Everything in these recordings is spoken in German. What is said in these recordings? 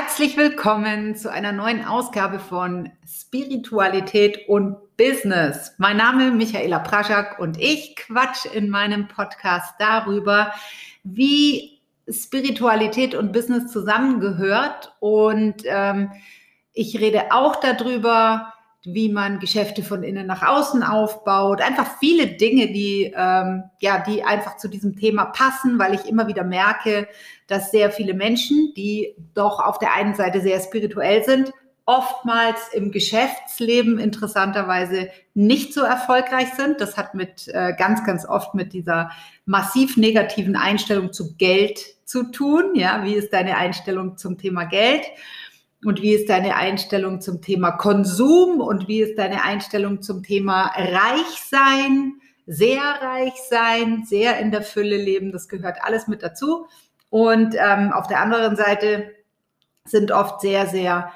Herzlich willkommen zu einer neuen Ausgabe von Spiritualität und Business. Mein Name ist Michaela Praschak und ich quatsch in meinem Podcast darüber, wie Spiritualität und Business zusammengehört. Und ähm, ich rede auch darüber, wie man Geschäfte von innen nach außen aufbaut. Einfach viele Dinge, die, ähm, ja, die einfach zu diesem Thema passen, weil ich immer wieder merke, dass sehr viele Menschen, die doch auf der einen Seite sehr spirituell sind, oftmals im Geschäftsleben interessanterweise nicht so erfolgreich sind. Das hat mit äh, ganz, ganz oft mit dieser massiv negativen Einstellung zu Geld zu tun. Ja, wie ist deine Einstellung zum Thema Geld? Und wie ist deine Einstellung zum Thema Konsum? Und wie ist deine Einstellung zum Thema Reichsein? Sehr reich sein, sehr in der Fülle leben, das gehört alles mit dazu. Und ähm, auf der anderen Seite sind oft sehr, sehr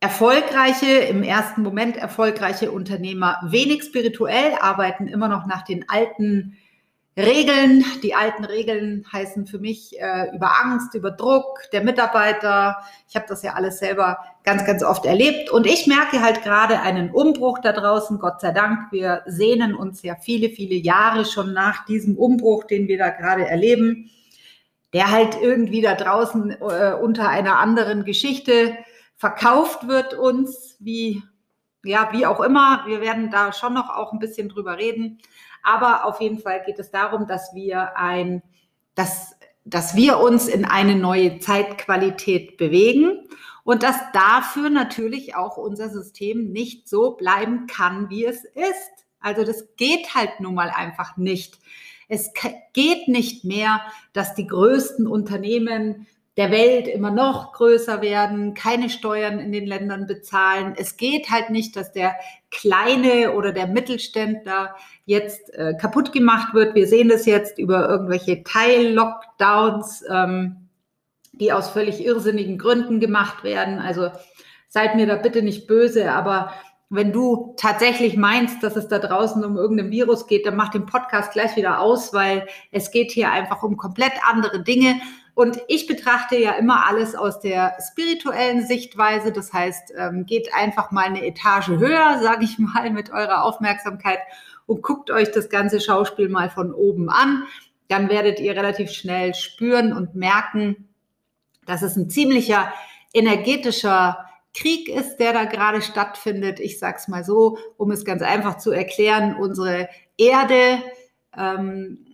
erfolgreiche, im ersten Moment erfolgreiche Unternehmer wenig spirituell, arbeiten immer noch nach den alten Regeln. Die alten Regeln heißen für mich äh, über Angst, über Druck der Mitarbeiter. Ich habe das ja alles selber ganz, ganz oft erlebt. Und ich merke halt gerade einen Umbruch da draußen. Gott sei Dank, wir sehnen uns ja viele, viele Jahre schon nach diesem Umbruch, den wir da gerade erleben, der halt irgendwie da draußen äh, unter einer anderen Geschichte verkauft wird uns, wie ja, wie auch immer. Wir werden da schon noch auch ein bisschen drüber reden. Aber auf jeden Fall geht es darum, dass wir ein, dass, dass wir uns in eine neue Zeitqualität bewegen und dass dafür natürlich auch unser System nicht so bleiben kann, wie es ist. Also das geht halt nun mal einfach nicht. Es geht nicht mehr, dass die größten Unternehmen der Welt immer noch größer werden, keine Steuern in den Ländern bezahlen. Es geht halt nicht, dass der kleine oder der Mittelständler jetzt äh, kaputt gemacht wird. Wir sehen das jetzt über irgendwelche Teil-Lockdowns, ähm, die aus völlig irrsinnigen Gründen gemacht werden. Also seid mir da bitte nicht böse, aber wenn du tatsächlich meinst, dass es da draußen um irgendein Virus geht, dann mach den Podcast gleich wieder aus, weil es geht hier einfach um komplett andere Dinge. Und ich betrachte ja immer alles aus der spirituellen Sichtweise. Das heißt, ähm, geht einfach mal eine Etage höher, sage ich mal, mit eurer Aufmerksamkeit und guckt euch das ganze Schauspiel mal von oben an. Dann werdet ihr relativ schnell spüren und merken, dass es ein ziemlicher energetischer Krieg ist, der da gerade stattfindet. Ich sage es mal so, um es ganz einfach zu erklären. Unsere Erde ähm,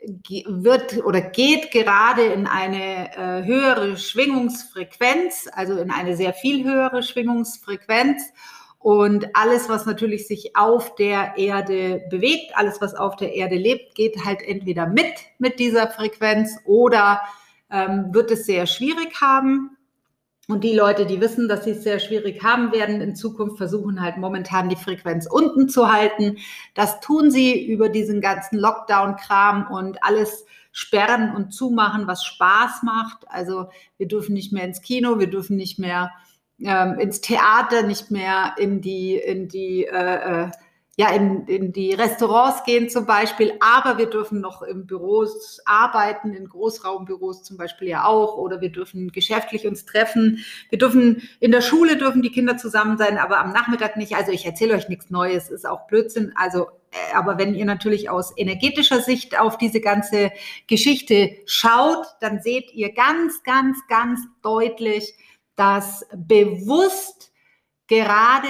wird oder geht gerade in eine äh, höhere Schwingungsfrequenz, also in eine sehr viel höhere Schwingungsfrequenz. Und alles, was natürlich sich auf der Erde bewegt, alles, was auf der Erde lebt, geht halt entweder mit mit dieser Frequenz oder ähm, wird es sehr schwierig haben. Und die Leute, die wissen, dass sie es sehr schwierig haben werden in Zukunft, versuchen halt momentan die Frequenz unten zu halten. Das tun sie über diesen ganzen Lockdown-Kram und alles sperren und zumachen, was Spaß macht. Also wir dürfen nicht mehr ins Kino, wir dürfen nicht mehr ähm, ins Theater, nicht mehr in die, in die äh, äh ja, in, in die Restaurants gehen zum Beispiel, aber wir dürfen noch im Büros arbeiten, in Großraumbüros zum Beispiel ja auch, oder wir dürfen geschäftlich uns treffen. Wir dürfen, in der Schule dürfen die Kinder zusammen sein, aber am Nachmittag nicht. Also ich erzähle euch nichts Neues, ist auch Blödsinn. Also, äh, aber wenn ihr natürlich aus energetischer Sicht auf diese ganze Geschichte schaut, dann seht ihr ganz, ganz, ganz deutlich, dass bewusst gerade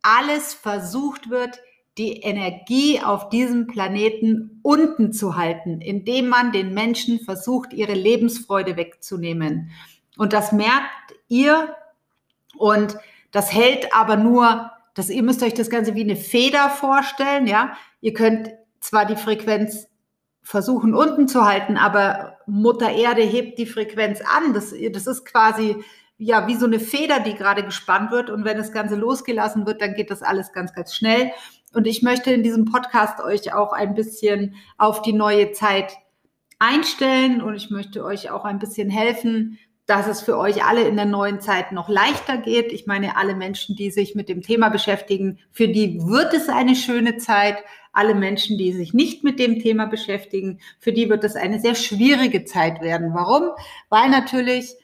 alles versucht wird, die Energie auf diesem Planeten unten zu halten, indem man den Menschen versucht, ihre Lebensfreude wegzunehmen. Und das merkt ihr und das hält aber nur, das, ihr müsst euch das Ganze wie eine Feder vorstellen, ja. Ihr könnt zwar die Frequenz versuchen unten zu halten, aber Mutter Erde hebt die Frequenz an. Das, das ist quasi ja wie so eine Feder, die gerade gespannt wird. Und wenn das Ganze losgelassen wird, dann geht das alles ganz, ganz schnell. Und ich möchte in diesem Podcast euch auch ein bisschen auf die neue Zeit einstellen und ich möchte euch auch ein bisschen helfen, dass es für euch alle in der neuen Zeit noch leichter geht. Ich meine, alle Menschen, die sich mit dem Thema beschäftigen, für die wird es eine schöne Zeit. Alle Menschen, die sich nicht mit dem Thema beschäftigen, für die wird es eine sehr schwierige Zeit werden. Warum? Weil natürlich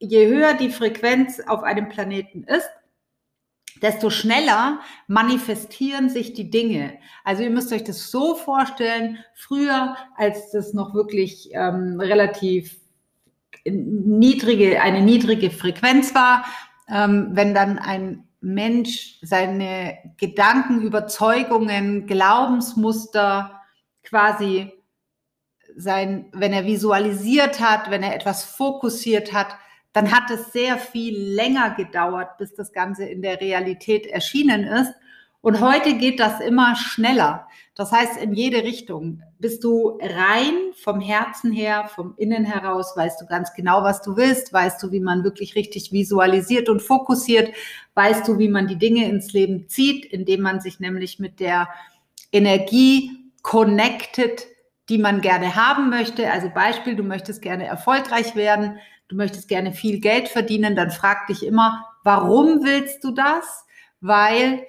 je höher die Frequenz auf einem Planeten ist, desto schneller manifestieren sich die Dinge. Also ihr müsst euch das so vorstellen, früher, als das noch wirklich ähm, relativ niedrige, eine niedrige Frequenz war, ähm, wenn dann ein Mensch seine Gedanken, Überzeugungen, Glaubensmuster quasi sein, wenn er visualisiert hat, wenn er etwas fokussiert hat, dann hat es sehr viel länger gedauert, bis das Ganze in der Realität erschienen ist. Und heute geht das immer schneller. Das heißt, in jede Richtung. Bist du rein vom Herzen her, vom Innen heraus, weißt du ganz genau, was du willst, weißt du, wie man wirklich richtig visualisiert und fokussiert, weißt du, wie man die Dinge ins Leben zieht, indem man sich nämlich mit der Energie connected, die man gerne haben möchte. Also Beispiel, du möchtest gerne erfolgreich werden, du möchtest gerne viel Geld verdienen, dann frag dich immer, warum willst du das? Weil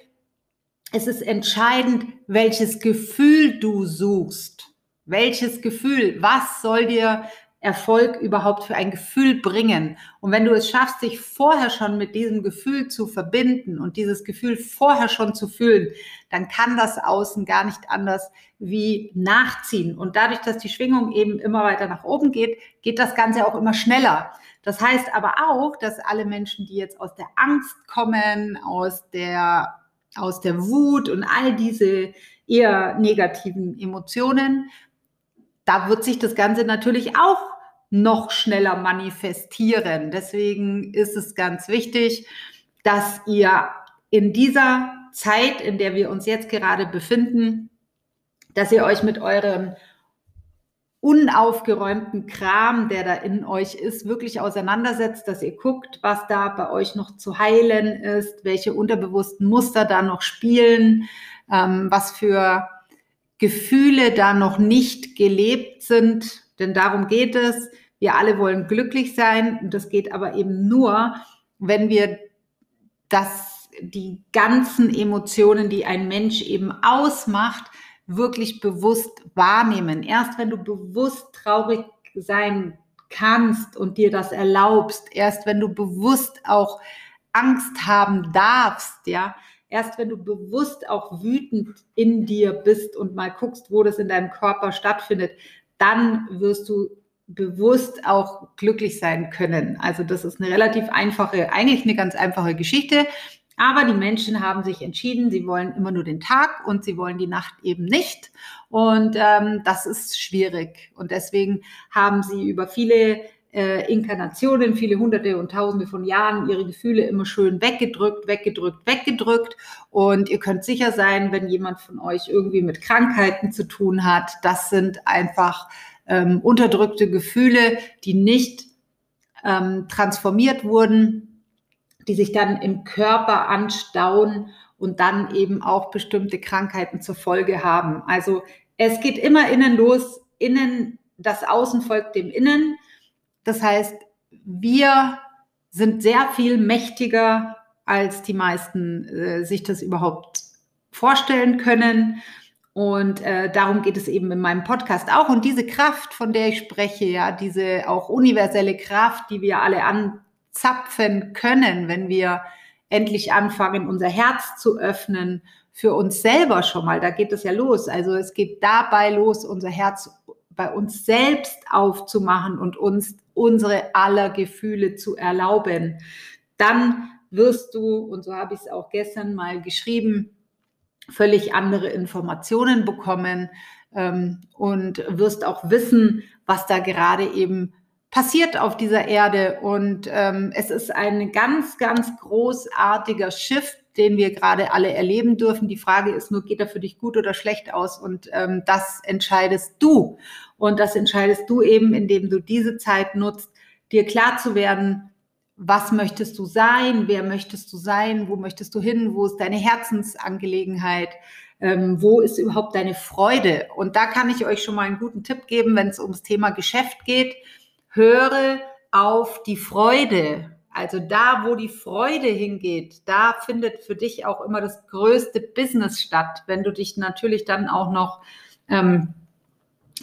es ist entscheidend, welches Gefühl du suchst. Welches Gefühl? Was soll dir Erfolg überhaupt für ein Gefühl bringen? Und wenn du es schaffst, dich vorher schon mit diesem Gefühl zu verbinden und dieses Gefühl vorher schon zu fühlen, dann kann das Außen gar nicht anders wie nachziehen. Und dadurch, dass die Schwingung eben immer weiter nach oben geht, geht das Ganze auch immer schneller. Das heißt aber auch, dass alle Menschen, die jetzt aus der Angst kommen, aus der aus der Wut und all diese eher negativen Emotionen, da wird sich das Ganze natürlich auch noch schneller manifestieren. Deswegen ist es ganz wichtig, dass ihr in dieser Zeit, in der wir uns jetzt gerade befinden, dass ihr euch mit euren unaufgeräumten Kram, der da in euch ist, wirklich auseinandersetzt, dass ihr guckt, was da bei euch noch zu heilen ist, welche unterbewussten Muster da noch spielen, ähm, was für Gefühle da noch nicht gelebt sind. Denn darum geht es. Wir alle wollen glücklich sein und das geht aber eben nur, wenn wir das, die ganzen Emotionen, die ein Mensch eben ausmacht, wirklich bewusst wahrnehmen. Erst wenn du bewusst traurig sein kannst und dir das erlaubst, erst wenn du bewusst auch Angst haben darfst, ja, erst wenn du bewusst auch wütend in dir bist und mal guckst, wo das in deinem Körper stattfindet, dann wirst du bewusst auch glücklich sein können. Also das ist eine relativ einfache, eigentlich eine ganz einfache Geschichte. Aber die Menschen haben sich entschieden, sie wollen immer nur den Tag und sie wollen die Nacht eben nicht. Und ähm, das ist schwierig. Und deswegen haben sie über viele äh, Inkarnationen, viele hunderte und tausende von Jahren ihre Gefühle immer schön weggedrückt, weggedrückt, weggedrückt. Und ihr könnt sicher sein, wenn jemand von euch irgendwie mit Krankheiten zu tun hat, das sind einfach ähm, unterdrückte Gefühle, die nicht ähm, transformiert wurden die sich dann im Körper anstauen und dann eben auch bestimmte Krankheiten zur Folge haben. Also es geht immer innen los, innen, das Außen folgt dem Innen. Das heißt, wir sind sehr viel mächtiger, als die meisten äh, sich das überhaupt vorstellen können. Und äh, darum geht es eben in meinem Podcast auch. Und diese Kraft, von der ich spreche, ja, diese auch universelle Kraft, die wir alle an, zapfen können, wenn wir endlich anfangen, unser Herz zu öffnen für uns selber schon mal. Da geht es ja los. Also es geht dabei los, unser Herz bei uns selbst aufzumachen und uns unsere aller Gefühle zu erlauben. Dann wirst du, und so habe ich es auch gestern mal geschrieben, völlig andere Informationen bekommen ähm, und wirst auch wissen, was da gerade eben passiert auf dieser Erde. Und ähm, es ist ein ganz, ganz großartiger Shift, den wir gerade alle erleben dürfen. Die Frage ist nur, geht er für dich gut oder schlecht aus? Und ähm, das entscheidest du. Und das entscheidest du eben, indem du diese Zeit nutzt, dir klar zu werden, was möchtest du sein, wer möchtest du sein, wo möchtest du hin, wo ist deine Herzensangelegenheit, ähm, wo ist überhaupt deine Freude. Und da kann ich euch schon mal einen guten Tipp geben, wenn es ums Thema Geschäft geht höre auf die Freude. Also da, wo die Freude hingeht, da findet für dich auch immer das größte Business statt. Wenn du dich natürlich dann auch noch ähm,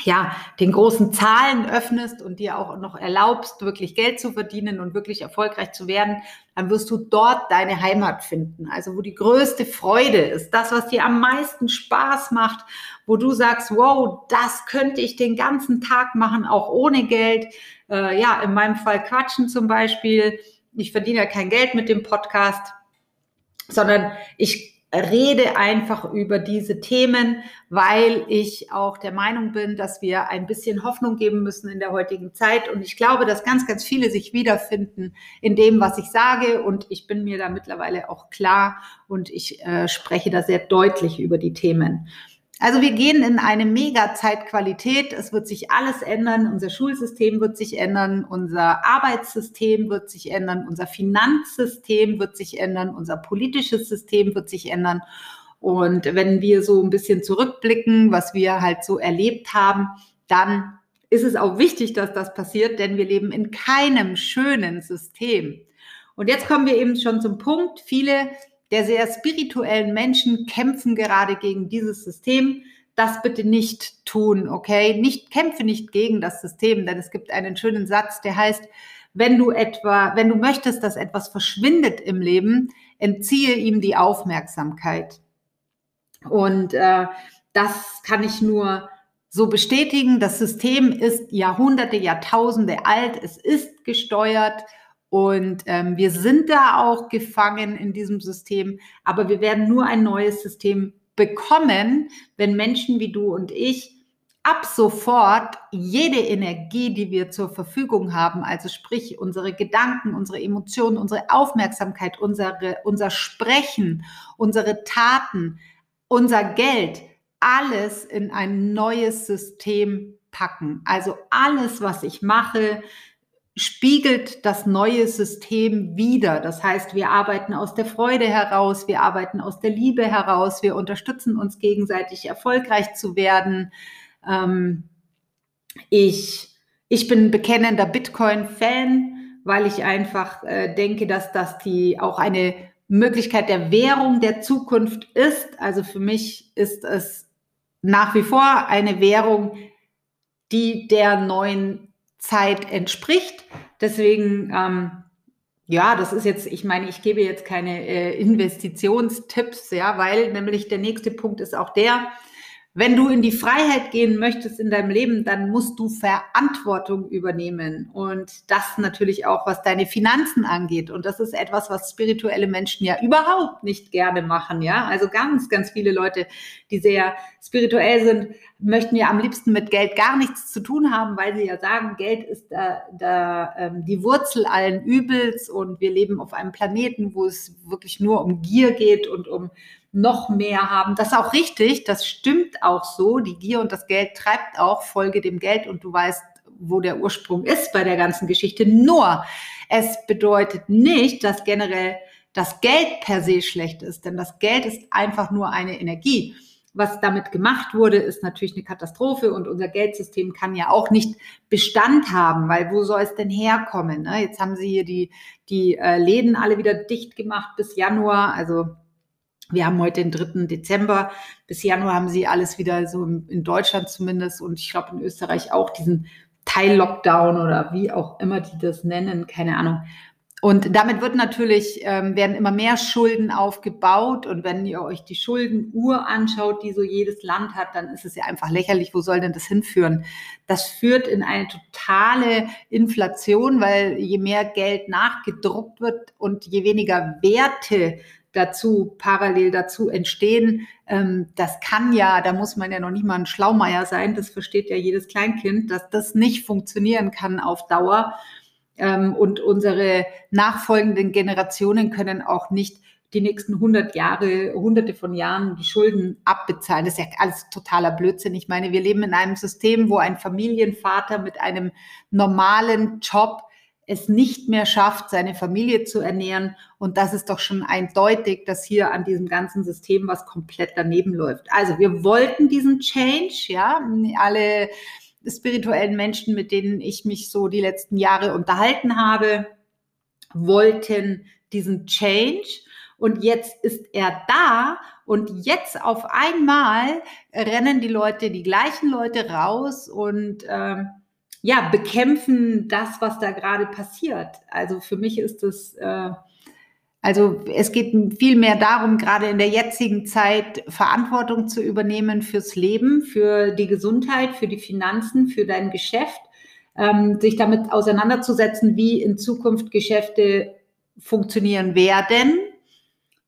ja, den großen Zahlen öffnest und dir auch noch erlaubst, wirklich Geld zu verdienen und wirklich erfolgreich zu werden, dann wirst du dort deine Heimat finden. Also wo die größte Freude ist, das, was dir am meisten Spaß macht, wo du sagst, wow, das könnte ich den ganzen Tag machen, auch ohne Geld. Äh, ja, in meinem Fall quatschen zum Beispiel. Ich verdiene ja kein Geld mit dem Podcast, sondern ich rede einfach über diese Themen, weil ich auch der Meinung bin, dass wir ein bisschen Hoffnung geben müssen in der heutigen Zeit. Und ich glaube, dass ganz, ganz viele sich wiederfinden in dem, was ich sage. Und ich bin mir da mittlerweile auch klar und ich äh, spreche da sehr deutlich über die Themen. Also wir gehen in eine mega Zeitqualität. Es wird sich alles ändern. Unser Schulsystem wird sich ändern. Unser Arbeitssystem wird sich ändern. Unser Finanzsystem wird sich ändern. Unser politisches System wird sich ändern. Und wenn wir so ein bisschen zurückblicken, was wir halt so erlebt haben, dann ist es auch wichtig, dass das passiert, denn wir leben in keinem schönen System. Und jetzt kommen wir eben schon zum Punkt. Viele der sehr spirituellen Menschen kämpfen gerade gegen dieses System. Das bitte nicht tun, okay? Nicht kämpfe nicht gegen das System, denn es gibt einen schönen Satz, der heißt, wenn du etwa, wenn du möchtest, dass etwas verschwindet im Leben, entziehe ihm die Aufmerksamkeit. Und äh, das kann ich nur so bestätigen. Das System ist Jahrhunderte, Jahrtausende alt. Es ist gesteuert und ähm, wir sind da auch gefangen in diesem System, aber wir werden nur ein neues System bekommen, wenn Menschen wie du und ich ab sofort jede Energie, die wir zur Verfügung haben, also sprich unsere Gedanken, unsere Emotionen, unsere Aufmerksamkeit, unsere, unser Sprechen, unsere Taten, unser Geld, alles in ein neues System packen. Also alles, was ich mache, spiegelt das neue System wieder. Das heißt, wir arbeiten aus der Freude heraus, wir arbeiten aus der Liebe heraus, wir unterstützen uns gegenseitig erfolgreich zu werden. Ähm, ich, ich bin bekennender Bitcoin-Fan, weil ich einfach äh, denke, dass das die auch eine Möglichkeit der Währung der Zukunft ist. Also für mich ist es nach wie vor eine Währung, die der neuen Zeit entspricht. Deswegen, ähm, ja, das ist jetzt, ich meine, ich gebe jetzt keine äh, Investitionstipps, ja, weil nämlich der nächste Punkt ist auch der, wenn du in die Freiheit gehen möchtest in deinem Leben, dann musst du Verantwortung übernehmen. Und das natürlich auch, was deine Finanzen angeht. Und das ist etwas, was spirituelle Menschen ja überhaupt nicht gerne machen. Ja, also ganz, ganz viele Leute, die sehr spirituell sind, möchten ja am liebsten mit Geld gar nichts zu tun haben, weil sie ja sagen, Geld ist da, da ähm, die Wurzel allen Übels und wir leben auf einem Planeten, wo es wirklich nur um Gier geht und um noch mehr haben. Das ist auch richtig, das stimmt auch so. Die Gier und das Geld treibt auch, folge dem Geld und du weißt, wo der Ursprung ist bei der ganzen Geschichte. Nur, es bedeutet nicht, dass generell das Geld per se schlecht ist, denn das Geld ist einfach nur eine Energie. Was damit gemacht wurde, ist natürlich eine Katastrophe und unser Geldsystem kann ja auch nicht Bestand haben, weil wo soll es denn herkommen? Ne? Jetzt haben sie hier die, die äh, Läden alle wieder dicht gemacht bis Januar, also wir haben heute den 3. Dezember. Bis Januar haben sie alles wieder so in Deutschland zumindest und ich glaube in Österreich auch diesen Teil-Lockdown oder wie auch immer die das nennen, keine Ahnung. Und damit wird natürlich, ähm, werden immer mehr Schulden aufgebaut. Und wenn ihr euch die Schuldenuhr anschaut, die so jedes Land hat, dann ist es ja einfach lächerlich. Wo soll denn das hinführen? Das führt in eine totale Inflation, weil je mehr Geld nachgedruckt wird und je weniger Werte dazu, parallel dazu entstehen. Ähm, das kann ja, da muss man ja noch nicht mal ein Schlaumeier sein, das versteht ja jedes Kleinkind, dass das nicht funktionieren kann auf Dauer. Ähm, und unsere nachfolgenden Generationen können auch nicht die nächsten 100 Jahre, hunderte von Jahren die Schulden abbezahlen. Das ist ja alles totaler Blödsinn. Ich meine, wir leben in einem System, wo ein Familienvater mit einem normalen Job es nicht mehr schafft, seine Familie zu ernähren. Und das ist doch schon eindeutig, dass hier an diesem ganzen System was komplett daneben läuft. Also wir wollten diesen Change, ja, alle spirituellen Menschen, mit denen ich mich so die letzten Jahre unterhalten habe, wollten diesen Change. und jetzt ist er da und jetzt auf einmal rennen die Leute, die gleichen Leute raus und ähm, ja, bekämpfen das, was da gerade passiert. Also für mich ist das, äh, also es geht viel mehr darum, gerade in der jetzigen Zeit Verantwortung zu übernehmen fürs Leben, für die Gesundheit, für die Finanzen, für dein Geschäft, ähm, sich damit auseinanderzusetzen, wie in Zukunft Geschäfte funktionieren werden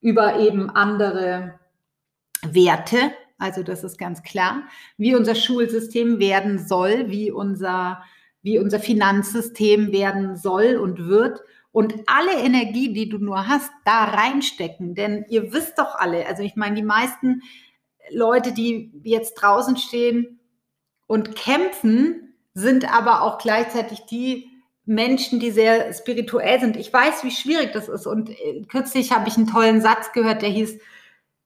über eben andere Werte. Also das ist ganz klar, wie unser Schulsystem werden soll, wie unser, wie unser Finanzsystem werden soll und wird. Und alle Energie, die du nur hast, da reinstecken. Denn ihr wisst doch alle, also ich meine, die meisten Leute, die jetzt draußen stehen und kämpfen, sind aber auch gleichzeitig die, Menschen, die sehr spirituell sind. Ich weiß, wie schwierig das ist. Und äh, kürzlich habe ich einen tollen Satz gehört, der hieß,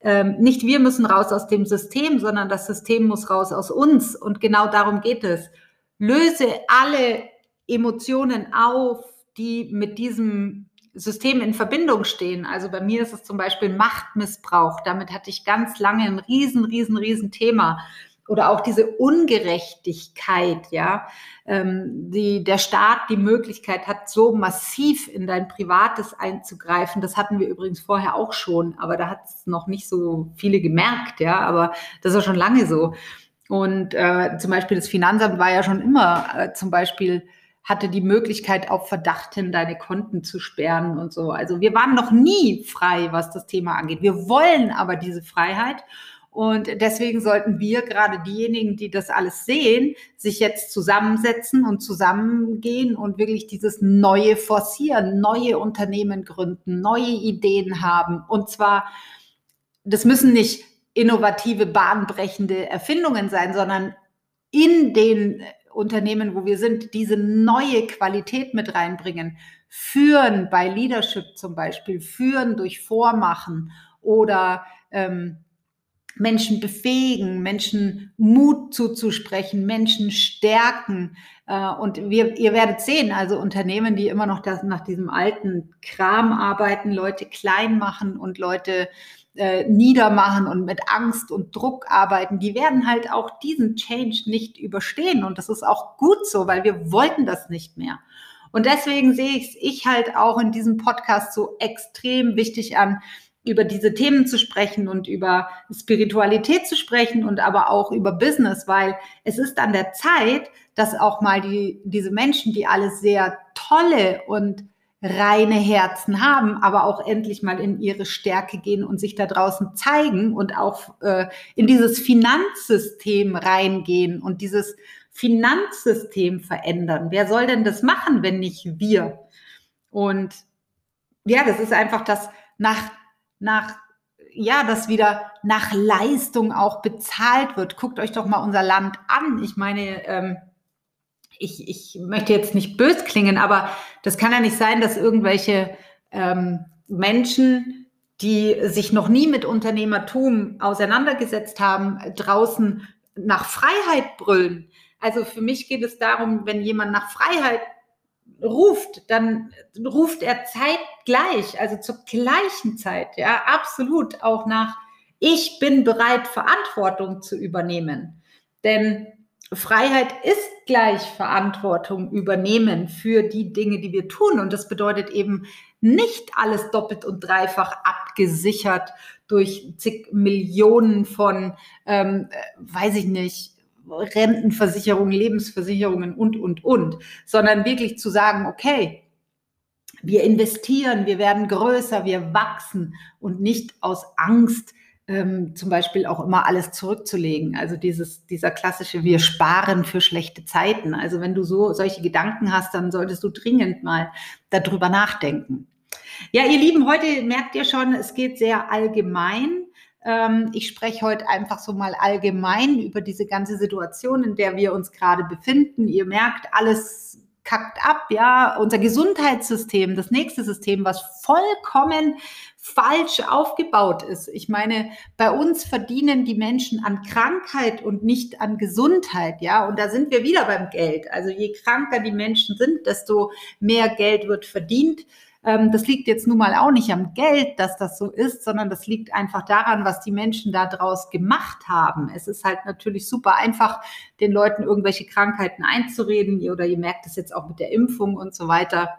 ähm, nicht wir müssen raus aus dem System, sondern das System muss raus aus uns. Und genau darum geht es. Löse alle Emotionen auf, die mit diesem System in Verbindung stehen. Also bei mir ist es zum Beispiel Machtmissbrauch. Damit hatte ich ganz lange ein riesen, riesen, riesen Thema oder auch diese Ungerechtigkeit, ja, ähm, die der Staat die Möglichkeit hat, so massiv in dein Privates einzugreifen. Das hatten wir übrigens vorher auch schon, aber da hat es noch nicht so viele gemerkt, ja, aber das ist schon lange so. Und äh, zum Beispiel das Finanzamt war ja schon immer äh, zum Beispiel hatte die Möglichkeit, auf Verdacht hin deine Konten zu sperren und so. Also wir waren noch nie frei, was das Thema angeht. Wir wollen aber diese Freiheit. Und deswegen sollten wir, gerade diejenigen, die das alles sehen, sich jetzt zusammensetzen und zusammengehen und wirklich dieses Neue forcieren, neue Unternehmen gründen, neue Ideen haben. Und zwar, das müssen nicht innovative, bahnbrechende Erfindungen sein, sondern in den Unternehmen, wo wir sind, diese neue Qualität mit reinbringen. Führen bei Leadership zum Beispiel, führen durch Vormachen oder ähm, Menschen befähigen, Menschen Mut zuzusprechen, Menschen stärken. Äh, und wir, ihr werdet sehen, also Unternehmen, die immer noch das, nach diesem alten Kram arbeiten, Leute klein machen und Leute äh, niedermachen und mit Angst und Druck arbeiten, die werden halt auch diesen Change nicht überstehen. Und das ist auch gut so, weil wir wollten das nicht mehr. Und deswegen sehe ich es ich halt auch in diesem Podcast so extrem wichtig an, über diese Themen zu sprechen und über Spiritualität zu sprechen und aber auch über Business, weil es ist an der Zeit, dass auch mal die, diese Menschen, die alles sehr tolle und reine Herzen haben, aber auch endlich mal in ihre Stärke gehen und sich da draußen zeigen und auch äh, in dieses Finanzsystem reingehen und dieses Finanzsystem verändern. Wer soll denn das machen, wenn nicht wir? Und ja, das ist einfach das nach nach, ja, dass wieder nach Leistung auch bezahlt wird. Guckt euch doch mal unser Land an. Ich meine, ähm, ich, ich möchte jetzt nicht bös klingen, aber das kann ja nicht sein, dass irgendwelche ähm, Menschen, die sich noch nie mit Unternehmertum auseinandergesetzt haben, draußen nach Freiheit brüllen. Also für mich geht es darum, wenn jemand nach Freiheit ruft, dann ruft er zeitgleich, also zur gleichen Zeit, ja, absolut auch nach, ich bin bereit, Verantwortung zu übernehmen. Denn Freiheit ist gleich Verantwortung übernehmen für die Dinge, die wir tun. Und das bedeutet eben nicht alles doppelt und dreifach abgesichert durch zig Millionen von, ähm, äh, weiß ich nicht, Rentenversicherungen, Lebensversicherungen und, und, und, sondern wirklich zu sagen, okay, wir investieren, wir werden größer, wir wachsen und nicht aus Angst ähm, zum Beispiel auch immer alles zurückzulegen. Also dieses, dieser klassische, wir sparen für schlechte Zeiten. Also wenn du so solche Gedanken hast, dann solltest du dringend mal darüber nachdenken. Ja, ihr Lieben, heute merkt ihr schon, es geht sehr allgemein. Ähm, ich spreche heute einfach so mal allgemein über diese ganze Situation, in der wir uns gerade befinden. Ihr merkt, alles kackt ab, ja. Unser Gesundheitssystem, das nächste System, was vollkommen falsch aufgebaut ist. Ich meine, bei uns verdienen die Menschen an Krankheit und nicht an Gesundheit, ja. Und da sind wir wieder beim Geld. Also je kranker die Menschen sind, desto mehr Geld wird verdient. Ähm, das liegt jetzt nun mal auch nicht am Geld, dass das so ist, sondern das liegt einfach daran, was die Menschen daraus gemacht haben. Es ist halt natürlich super einfach, den Leuten irgendwelche Krankheiten einzureden oder ihr merkt es jetzt auch mit der Impfung und so weiter.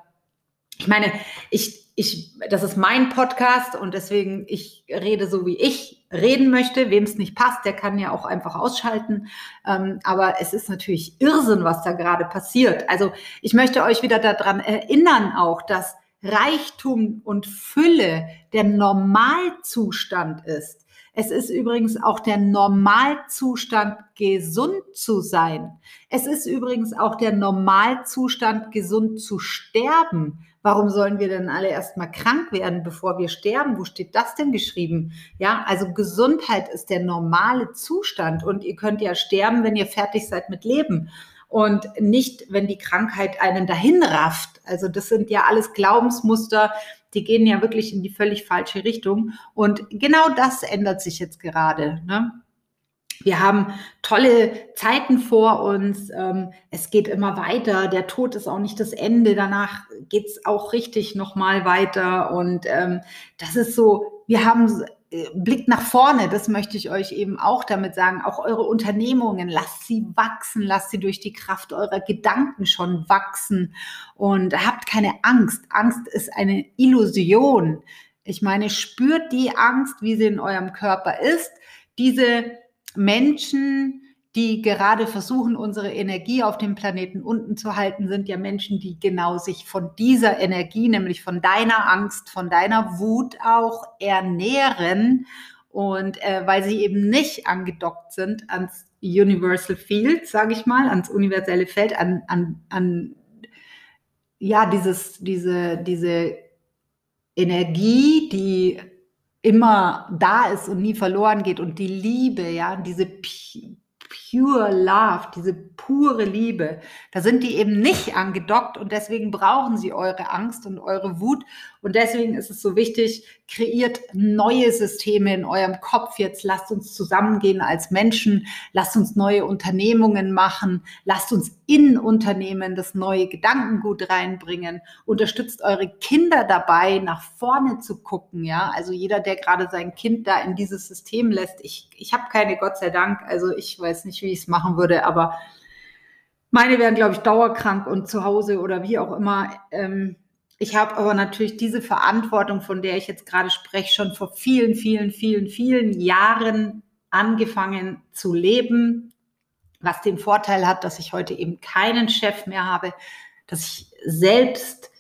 Ich meine, ich, ich, das ist mein Podcast und deswegen, ich rede so, wie ich reden möchte. Wem es nicht passt, der kann ja auch einfach ausschalten. Ähm, aber es ist natürlich Irrsinn, was da gerade passiert. Also ich möchte euch wieder daran erinnern auch, dass Reichtum und Fülle der Normalzustand ist. Es ist übrigens auch der Normalzustand, gesund zu sein. Es ist übrigens auch der Normalzustand, gesund zu sterben. Warum sollen wir denn alle erstmal krank werden, bevor wir sterben? Wo steht das denn geschrieben? Ja, also Gesundheit ist der normale Zustand und ihr könnt ja sterben, wenn ihr fertig seid mit Leben und nicht, wenn die Krankheit einen dahin rafft. Also das sind ja alles Glaubensmuster, die gehen ja wirklich in die völlig falsche Richtung. Und genau das ändert sich jetzt gerade. Ne? Wir haben tolle Zeiten vor uns. Ähm, es geht immer weiter. Der Tod ist auch nicht das Ende. Danach geht es auch richtig nochmal weiter. Und ähm, das ist so, wir haben blickt nach vorne, das möchte ich euch eben auch damit sagen. Auch eure Unternehmungen, lasst sie wachsen, lasst sie durch die Kraft eurer Gedanken schon wachsen und habt keine Angst. Angst ist eine Illusion. Ich meine, spürt die Angst, wie sie in eurem Körper ist. Diese Menschen, die gerade versuchen, unsere Energie auf dem Planeten unten zu halten, sind ja Menschen, die genau sich von dieser Energie, nämlich von deiner Angst, von deiner Wut auch ernähren. Und äh, weil sie eben nicht angedockt sind ans Universal Field, sage ich mal, ans universelle Feld, an, an, an ja, dieses, diese, diese Energie, die immer da ist und nie verloren geht und die Liebe, ja, diese pure love, diese pure Liebe, da sind die eben nicht angedockt und deswegen brauchen sie eure Angst und eure Wut. Und deswegen ist es so wichtig, kreiert neue Systeme in eurem Kopf jetzt. Lasst uns zusammengehen als Menschen, lasst uns neue Unternehmungen machen, lasst uns in Unternehmen das neue Gedankengut reinbringen, unterstützt eure Kinder dabei, nach vorne zu gucken. Ja, also jeder, der gerade sein Kind da in dieses System lässt, ich, ich habe keine, Gott sei Dank, also ich weiß nicht, wie ich es machen würde, aber meine wären, glaube ich, dauerkrank und zu Hause oder wie auch immer. Ähm, ich habe aber natürlich diese Verantwortung, von der ich jetzt gerade spreche, schon vor vielen, vielen, vielen, vielen Jahren angefangen zu leben, was den Vorteil hat, dass ich heute eben keinen Chef mehr habe, dass ich selbst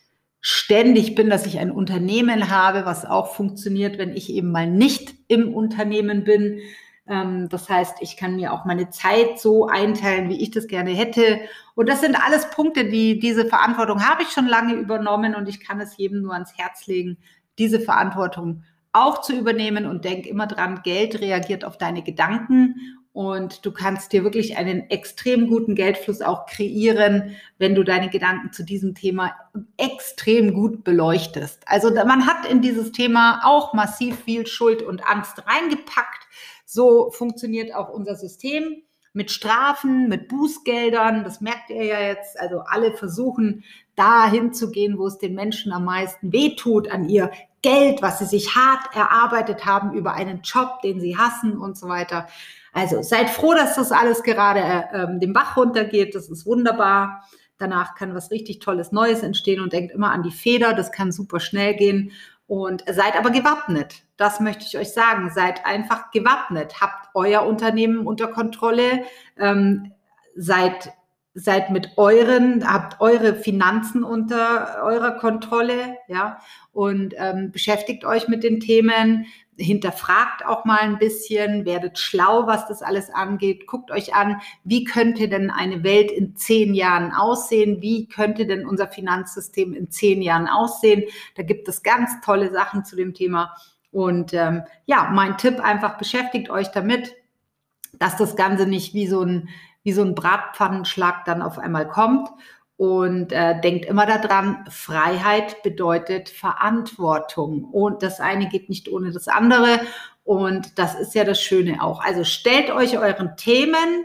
ständig bin, dass ich ein Unternehmen habe, was auch funktioniert, wenn ich eben mal nicht im Unternehmen bin. Ähm, das heißt, ich kann mir auch meine Zeit so einteilen, wie ich das gerne hätte. Und das sind alles Punkte, die diese Verantwortung habe ich schon lange übernommen und ich kann es jedem nur ans Herz legen, diese Verantwortung auch zu übernehmen und denk immer dran, Geld reagiert auf deine Gedanken und du kannst dir wirklich einen extrem guten Geldfluss auch kreieren, wenn du deine Gedanken zu diesem Thema extrem gut beleuchtest. Also man hat in dieses Thema auch massiv viel Schuld und Angst reingepackt. So funktioniert auch unser System mit Strafen, mit Bußgeldern. Das merkt ihr ja jetzt. Also alle versuchen dahin zu gehen, wo es den Menschen am meisten wehtut, an ihr Geld, was sie sich hart erarbeitet haben über einen Job, den sie hassen und so weiter. Also seid froh, dass das alles gerade äh, den Bach runtergeht. Das ist wunderbar. Danach kann was richtig Tolles Neues entstehen und denkt immer an die Feder. Das kann super schnell gehen. Und seid aber gewappnet. Das möchte ich euch sagen. Seid einfach gewappnet. Habt euer Unternehmen unter Kontrolle. Ähm, seid, seid mit euren, habt eure Finanzen unter eurer Kontrolle, ja, und ähm, beschäftigt euch mit den Themen hinterfragt auch mal ein bisschen, werdet schlau, was das alles angeht. Guckt euch an, wie könnte denn eine Welt in zehn Jahren aussehen? Wie könnte denn unser Finanzsystem in zehn Jahren aussehen? Da gibt es ganz tolle Sachen zu dem Thema. Und ähm, ja, mein Tipp einfach beschäftigt euch damit, dass das Ganze nicht wie so ein, wie so ein Bratpfannenschlag dann auf einmal kommt und äh, denkt immer daran, Freiheit bedeutet Verantwortung. Und das eine geht nicht ohne das andere. Und das ist ja das Schöne auch. Also stellt euch euren Themen,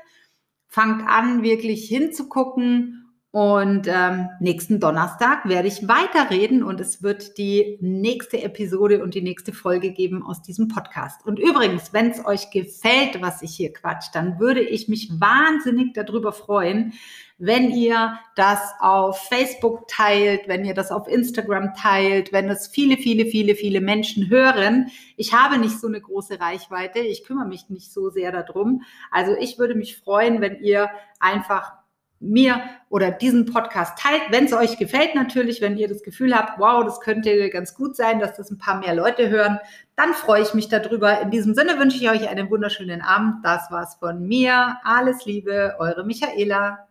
fangt an, wirklich hinzugucken Und ähm, nächsten Donnerstag werde ich weiterreden und es wird die nächste Episode und die nächste Folge geben aus diesem Podcast. Und übrigens, wenn es euch gefällt, was ich hier quatsch, dann würde ich mich wahnsinnig darüber freuen, wenn ihr das auf Facebook teilt, wenn ihr das auf Instagram teilt, wenn es viele, viele, viele, viele Menschen hören. Ich habe nicht so eine große Reichweite, ich kümmere mich nicht so sehr darum. Also ich würde mich freuen, wenn ihr einfach mir oder diesen Podcast teilt, wenn es euch gefällt natürlich, wenn ihr das Gefühl habt, wow, das könnte ganz gut sein, dass das ein paar mehr Leute hören, dann freue ich mich darüber. In diesem Sinne wünsche ich euch einen wunderschönen Abend. Das war's von mir. Alles Liebe, eure Michaela.